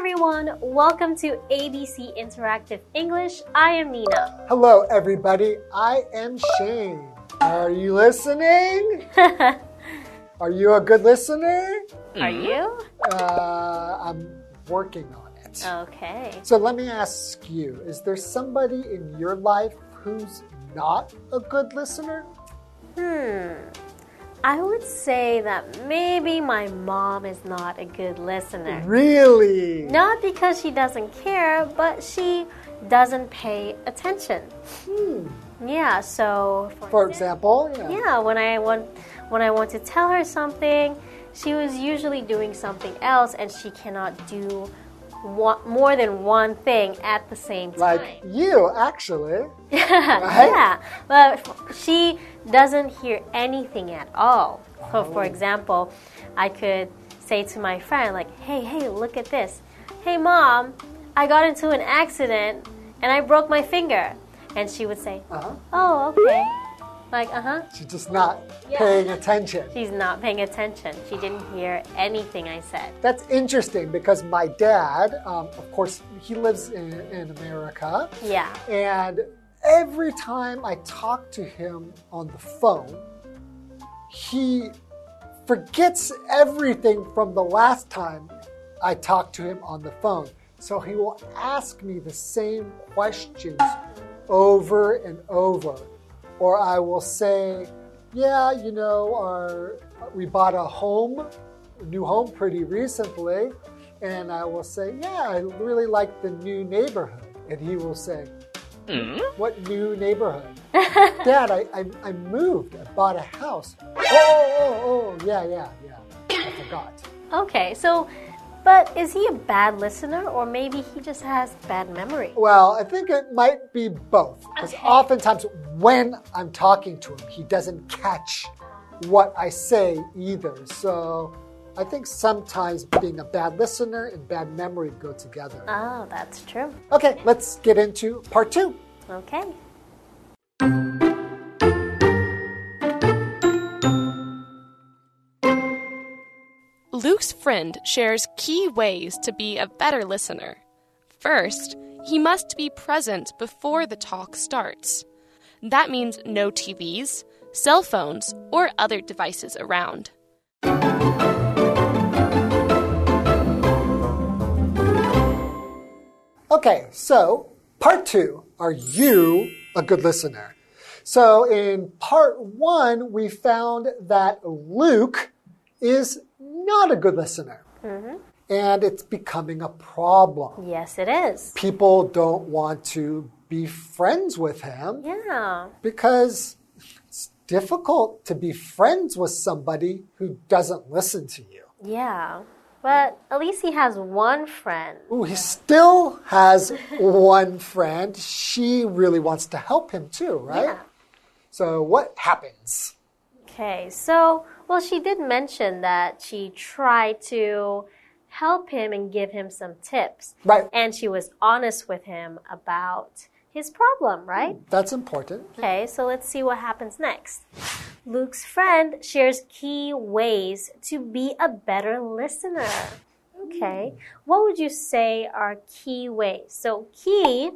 everyone. Welcome to ABC Interactive English. I am Nina. Hello, everybody. I am Shane. Are you listening? Are you a good listener? Are you? Uh, I'm working on it. Okay. So let me ask you is there somebody in your life who's not a good listener? Hmm. I would say that maybe my mom is not a good listener. Really? Not because she doesn't care, but she doesn't pay attention. Hmm. Yeah, so for, For example, yeah. yeah, when I want when I want to tell her something, she was usually doing something else and she cannot do one, more than one thing at the same time. Like you, actually. yeah, but she doesn't hear anything at all. So, for example, I could say to my friend, like, hey, hey, look at this. Hey, mom, I got into an accident and I broke my finger. And she would say, Uh-huh. oh, okay. Like, uh huh. She's just not paying attention. She's not paying attention. She didn't hear anything I said. That's interesting because my dad, um, of course, he lives in, in America. Yeah. And every time I talk to him on the phone, he forgets everything from the last time I talked to him on the phone. So he will ask me the same questions over and over. Or I will say, yeah, you know, our, we bought a home, a new home pretty recently. And I will say, yeah, I really like the new neighborhood. And he will say, Mm-hmm. what new neighborhood? Dad, I, I, I moved. I bought a house. Oh, oh, oh, oh, yeah, yeah, yeah. I forgot. Okay, so, but is he a bad listener or maybe he just has bad memory? Well, I think it might be both. Because Okay. oftentimes when I'm talking to him, he doesn't catch what I say either. So I think sometimes being a bad listener and bad memory go together. Oh, that's true. Okay, let's get into part two. Okay. Luke's friend shares key ways to be a better listener. First, he must be present before the talk starts. That means no TVs, cell phones, or other devices around. Okay, so part two are you a good listener? So in part one, we found that Luke is not a good listener. Mm-hmm. And it's becoming a problem. Yes, it is. People don't want to be friends with him Yeah. because it's difficult to be friends with somebody who doesn't listen to you. Yeah. But at least he has one friend. Ooh, he still has one friend. She really wants to help him too, right? Yeah. So what happens? Okay, so, well, she did mention that she tried to help him and give him some tips. Right. And she was honest with him about his problem, right? That's important. Okay, so let's see what happens next. Luke's friend shares key ways to be a better listener. Okay, what would you say are key ways? So, key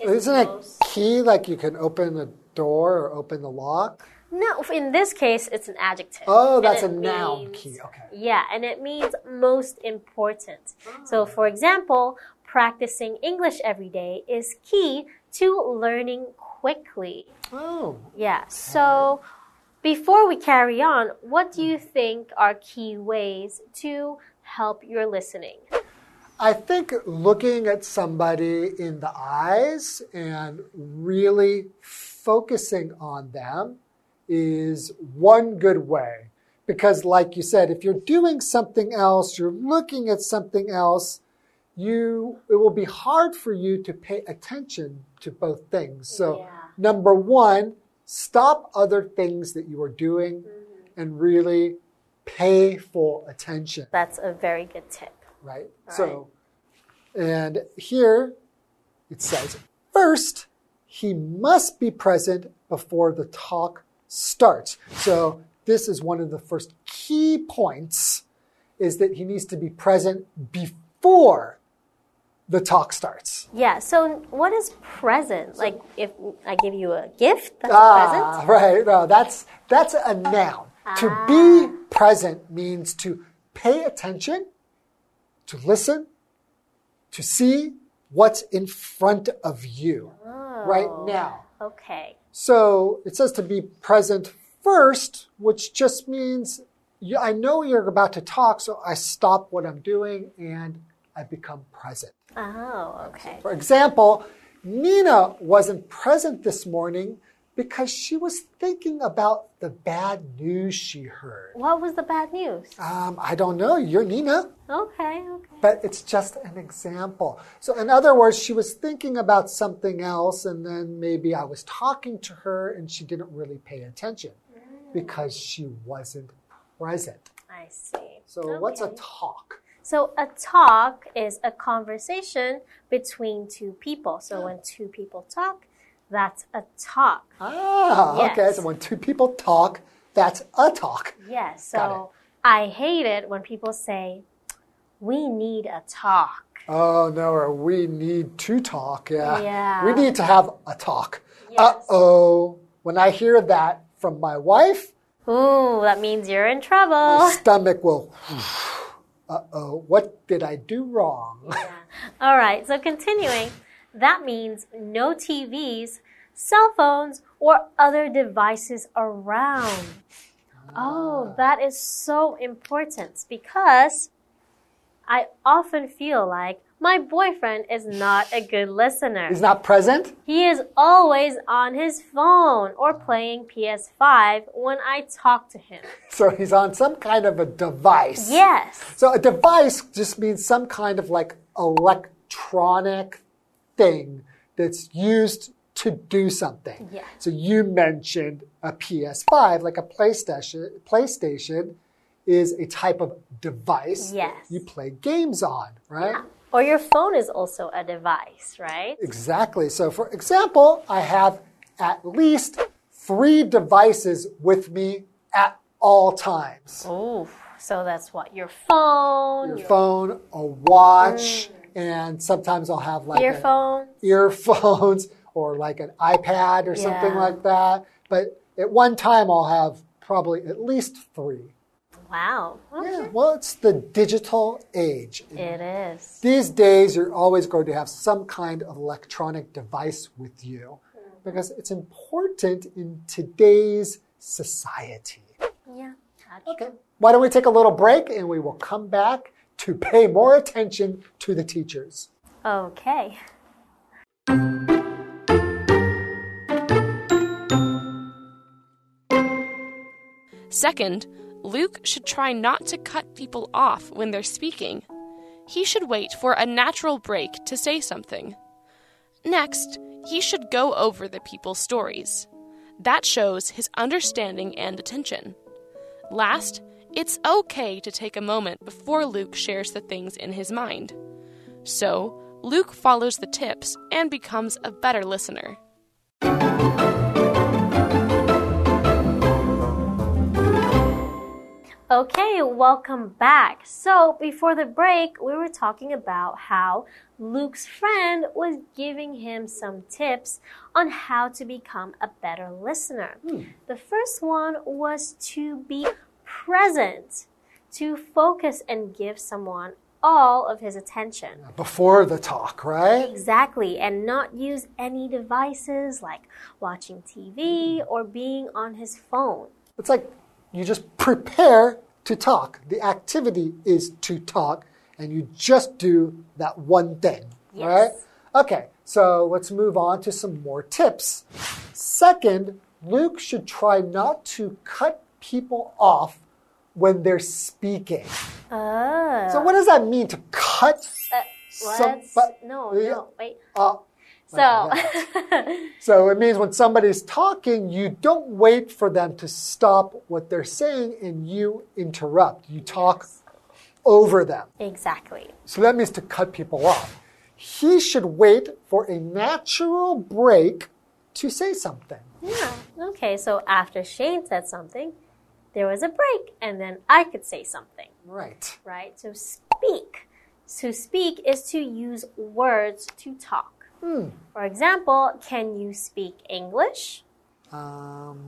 is Isn't it most- key like you can open the door or open the lock? No, in this case, it's an adjective. Oh, that's a it noun key. Okay. Yeah, and it means most important. So, for example, practicing English every day is key to learning quickly. Oh, Yeah, so before we carry on, what do you think are key ways to help your listening? I think looking at somebody in the eyes and really focusing on them is one good way. Because, like you said, if you're doing something else, you're looking at something else, you it will be hard for you to pay attention to both things. So, Yeah. number one, stop other things that you are doing mm-hmm. and really pay full attention That's a very good tip. right? So, and here it says, first, he must be present before the talk starts. So, this is one of the first key points is that he needs to be present before the talk starts. Yeah. So what is present? Like if I give you a gift, that's Ah, present. right. No, that's that's a noun. To be present means to pay attention, to listen, to see what's in front of you right now. Okay. So it says to be present first, which just means I know you're about to talk, so I stop what I'm doing and I become present. Oh, okay. For example, Nina wasn't present this morning because she was thinking about the bad news she heard. What was the bad news? Um, I don't know, you're Nina, Okay, okay. but it's just an example. So, in other words, she was thinking about something else, and then maybe I was talking to her and she didn't really pay attention because she wasn't present. I see. So, what's a talk? So a talk is a conversation between two people. So when two people talk, that's a talk. Ah, okay. So, when two people talk, that's a talk. Yes. So I hate it when people say, "We need a talk." Oh no, or we need to talk. Yeah. Yeah. We need to have a talk. Yes. Uh oh. When I hear that from my wife, Ooh, that means you're in trouble. my stomach will. Uh oh. What did I do wrong? All right, so continuing, that means no TVs, cell phones, or other devices around. Oh, that is so important because I often feel like my boyfriend is not a good listener. He's not present? He is always on his phone or playing PS5 when I talk to him. So he's on some kind of a device. Yes. So a device just means some kind of like electronic thing that's used to do something. Yeah. So you mentioned a PS5, like a PlayStation. PlayStation is a type of device Yes. you play games on, right? Or your phone is also a device, right? Exactly. So, for example, I have at least three devices with me at all times. Oh, so that's what your phone, Your your phone, a watch, mm. and sometimes I'll have like earphone. earphones or like an iPad or something like that. But at one time, I'll have probably at least three. Wow. Okay. Yeah, well, it's the digital age. It is. These days, you're always going to have some kind of electronic device with you mm-hmm. because it's important in today's society. Yeah. that's Okay, why don't we take a little break and we will come back to pay more attention to the teachers. Okay. Second, Luke should try not to cut people off when they're speaking. He should wait for a natural break to say something. Next, he should go over the people's stories. That shows his understanding and attention. Last, it's okay to take a moment before Luke shares the things in his mind. So, Luke follows the tips and becomes a better listener. Okay, welcome back. So, before the break, we were talking about how Luke's friend was giving him some tips on how to become a better listener. Hmm. The first one was to be present, to focus and give someone all of his attention. Before the talk, right? Exactly, and not use any devices like watching TV hmm. or being on his phone. It's like you just prepare to talk. The activity is to talk, and you just do that one thing, Yes. right? Okay, so let's move on to some more tips. Second, Luke should try not to cut people off when they're speaking. Oh. So, what does that mean to cut? Uh, Some- but- no, no, wait. Uh, So, So it means when somebody's talking, you don't wait for them to stop what they're saying and you interrupt. You talk over them. exactly. So that means to cut people off. He should wait for a natural break to say something. Yeah. Okay, so after Shane said something, there was a break, and then I could say something, Right. right? So speak. To speak is to use words to talk. For example, can you speak English? Um,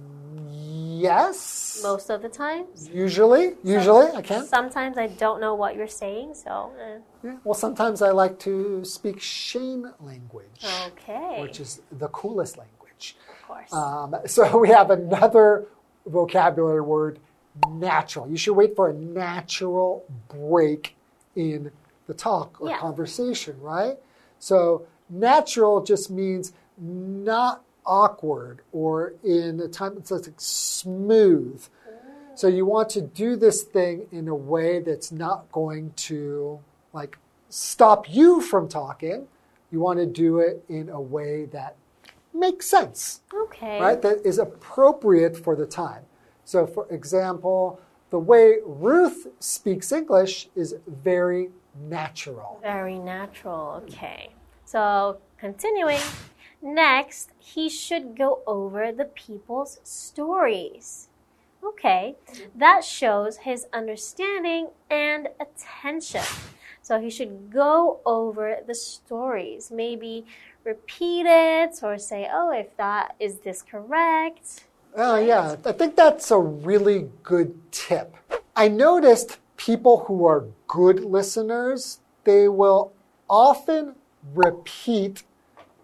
yes. Most of the times. Usually, usually I can. Sometimes I don't know what you're saying, so eh. Yeah. Well, sometimes I like to speak Shane language, okay. which is the coolest language. of course. Um, so we have another vocabulary word, natural. You should wait for a natural break in the talk or Yeah. conversation, right? So natural just means not awkward or in a time that's like smooth. So you want to do this thing in a way that's not going to like stop you from talking. You want to do it in a way that makes sense okay. right? That is appropriate for the time. So, for example, the way Ruth speaks English is very natural. Very natural. Okay. So, continuing. Next, he should go over the people's stories. Okay. That shows his understanding and attention. So, he should go over the stories. Maybe repeat it or say, oh, if that is this correct? Oh, yeah, I think that's a really good tip. I noticed people who are good listeners, they will often repeat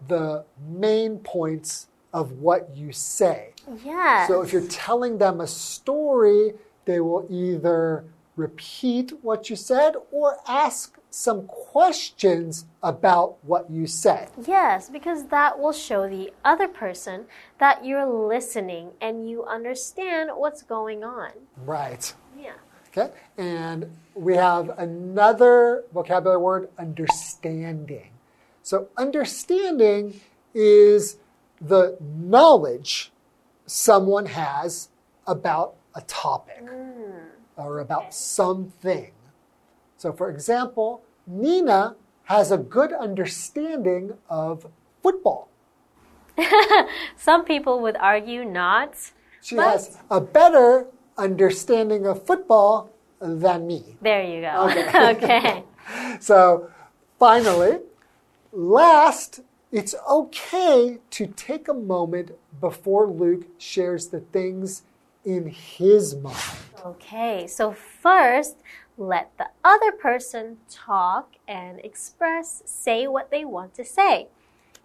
the main points of what you say. Yes. So if you're telling them a story, they will either repeat what you said or ask some questions about what you said. Yes, because that will show the other person that you're listening and you understand what's going on. Right. Yeah. Okay. And we have another vocabulary word, understanding. So understanding is the knowledge someone has about a topic mm. or about something. So, for example, Nina has a good understanding of football. Some people would argue not. She But- has a better understanding of football than me. There you go. Okay. So, finally, last, it's okay to take a moment before Luke shares the things in his mind. okay. So first, let the other person talk and express, say what they want to say.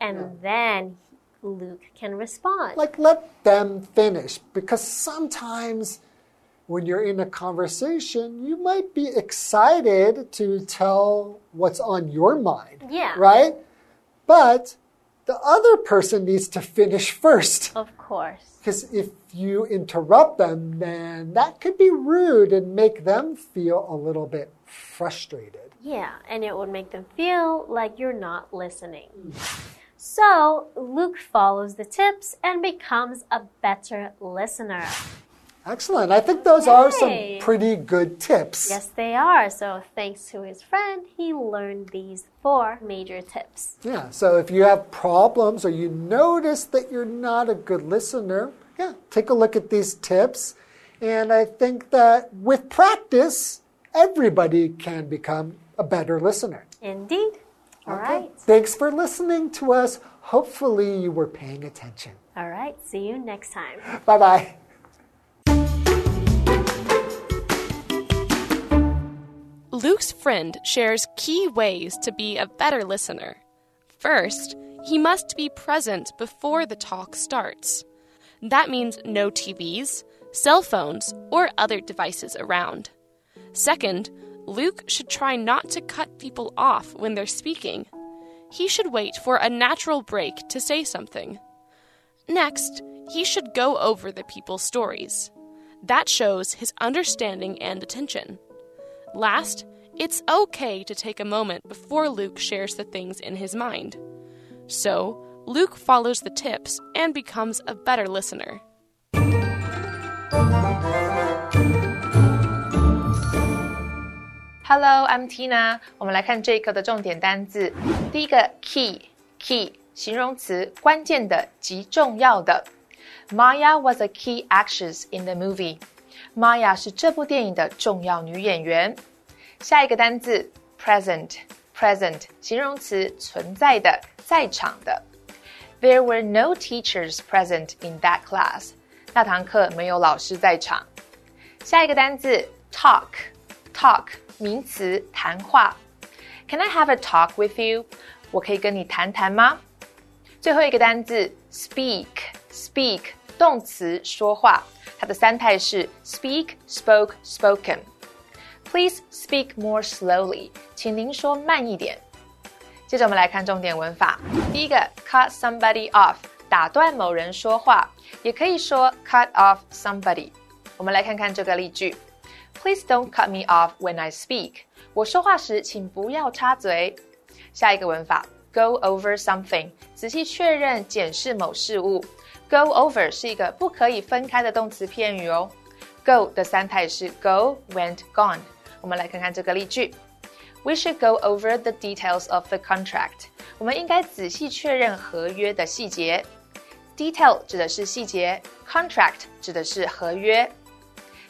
And then Luke can respond. Like, let them finish because sometimes when you're in a conversation, you might be excited to tell what's on your mind. Yeah. Right? But the other person needs to finish first. of course. Because if you interrupt them, then that could be rude and make them feel a little bit frustrated. Yeah, and it would make them feel like you're not listening. Mm. So, Luke follows the tips and becomes a better listener. Excellent. I think those are some pretty good tips. Yes, they are. So, thanks to his friend, he learned these four major tips. Yeah. So if you have problems or you notice that you're not a good listener, yeah, take a look at these tips. And I think that with practice, everybody can become a better listener. Indeed. All right. Thanks for listening to us. Hopefully, you were paying attention. All right. See you next time. Bye bye. Luke's friend shares key ways to be a better listener. First, he must be present before the talk starts. That means no TVs, cell phones, or other devices around. Second, Luke should try not to cut people off when they're speaking. He should wait for a natural break to say something. Next, he should go over the people's stories. That shows his understanding and attention. Last, it's okay to take a moment before Luke shares the things in his mind. So, Luke follows the tips and becomes a better listener. Hello, I'm Tina。我们来看这一课的重点单字。第一个 key，key 形容词，关键的、极重要的。Maya was a key actress in the movie. Maya 是这部电影的重要女演员。下一个单字 present present 形容词，存在的，在场的。There were no teachers present in that class. 那堂课没有老师在场。下一个单字 talk talk 名词，谈话。Can I have a talk with you？我可以跟你谈谈吗？最后一个单字 speak speak 动词，说话。它的三态是 speak spoke spoken。Please speak more slowly，请您说慢一点。接着我们来看重点文法。第一个，cut somebody off，打断某人说话，也可以说 cut off somebody。我们来看看这个例句：Please don't cut me off when I speak。我说话时，请不要插嘴。下一个文法，go over something，仔细确认、检视某事物。go over 是一个不可以分开的动词片语哦。go 的三态是 go、went、gone。我们来看看这个例句。We should go over the details of the contract。我们应该仔细确认合约的细节。Detail 指的是细节，contract 指的是合约。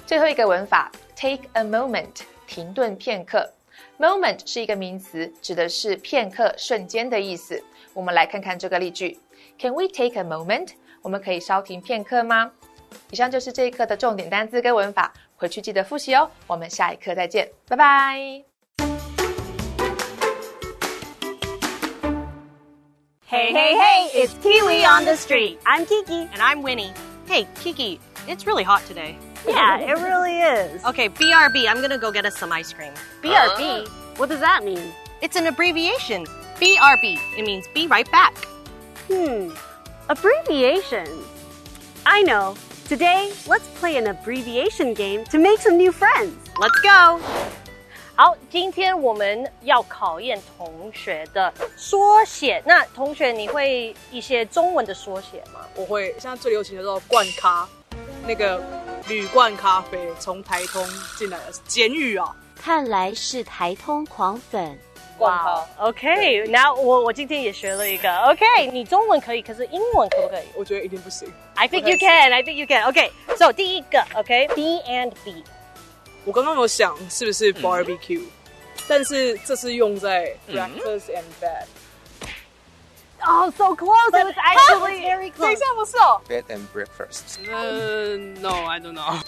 最后一个文法，take a moment，停顿片刻。Moment 是一个名词，指的是片刻、瞬间的意思。我们来看看这个例句：Can we take a moment？ 我们可以稍停片刻吗？以上就是这一课的重点单词跟文法，回去记得复习哦。我们下一课再见，拜拜。Hey, hey, hey, it's Kiwi on the street. I'm Kiki. And I'm Winnie. Hey, Kiki, it's really hot today. Yeah, it really is. Okay, BRB, I'm gonna go get us some ice cream. BRB? What does that mean? It's an abbreviation. BRB. It means be right back. Hmm, Abbreviations. I know. Today, let's play an abbreviation game to make some new friends. Let's go. 好，今天我们要考验同学的缩写。那同学，你会一些中文的缩写吗？我会，现在最流行的叫灌咖，那个铝罐咖啡从台通进来的简语啊。看来是台通狂粉。哇，OK，那我我今天也学了一个，OK，你中文可以，可是英文可不可以？我觉得一定不行。 I think you can. I think you can. OK. So 第一个，OK，B and B。我刚刚有想是不是 barbecue，、但是这是用在 breakfast and bed。 Oh, so close. It was actually very 等一下不是哦。 bed and breakfast. 嗯、n o I don't know。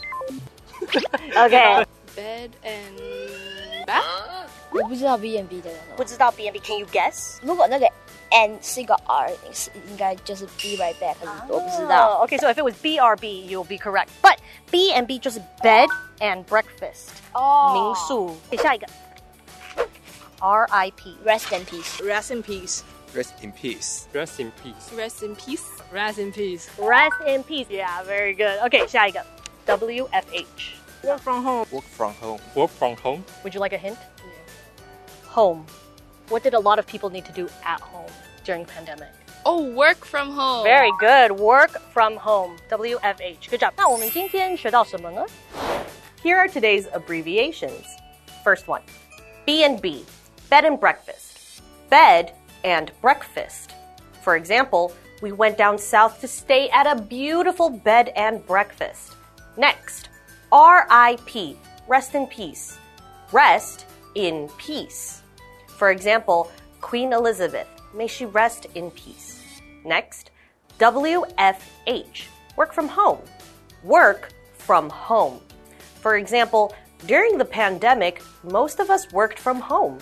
Okay. Bed and bath? 我不知道 B N B 的人哦不知道 B and B，Can you guess？如果那个 N 是一个 R，是应该就是 Be right back，可是我不知道。 Oh, okay, so if it was B R B, you'll be correct. But B and B 就是 bed and breakfast，哦民宿。给下一个，R I P。 Rest in peace。 Rest in peace. Rest in peace. Rest in peace. Rest in peace. Rest in peace. Rest in peace. Yeah, very good. Okay, 下一个 W F H. Work from home. Work from home. Work from home. Would you like a hint? Home. What did a lot of people need to do at home during the pandemic? Oh, work from home. Very good. Work from home. W F H. Good job. 那我们今天学到什么呢? Here are today's abbreviations. First one. B and B. Bed and breakfast. Bed and breakfast. For example, we went down south to stay at a beautiful bed and breakfast. Next, RIP. Rest in peace. Rest in peace. For example, Queen Elizabeth. May she rest in peace. Next, WFH. Work from home. Work from home. For example, during the pandemic, most of us worked from home.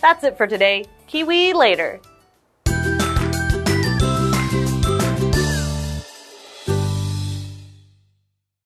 That's it for today. Kiwi later.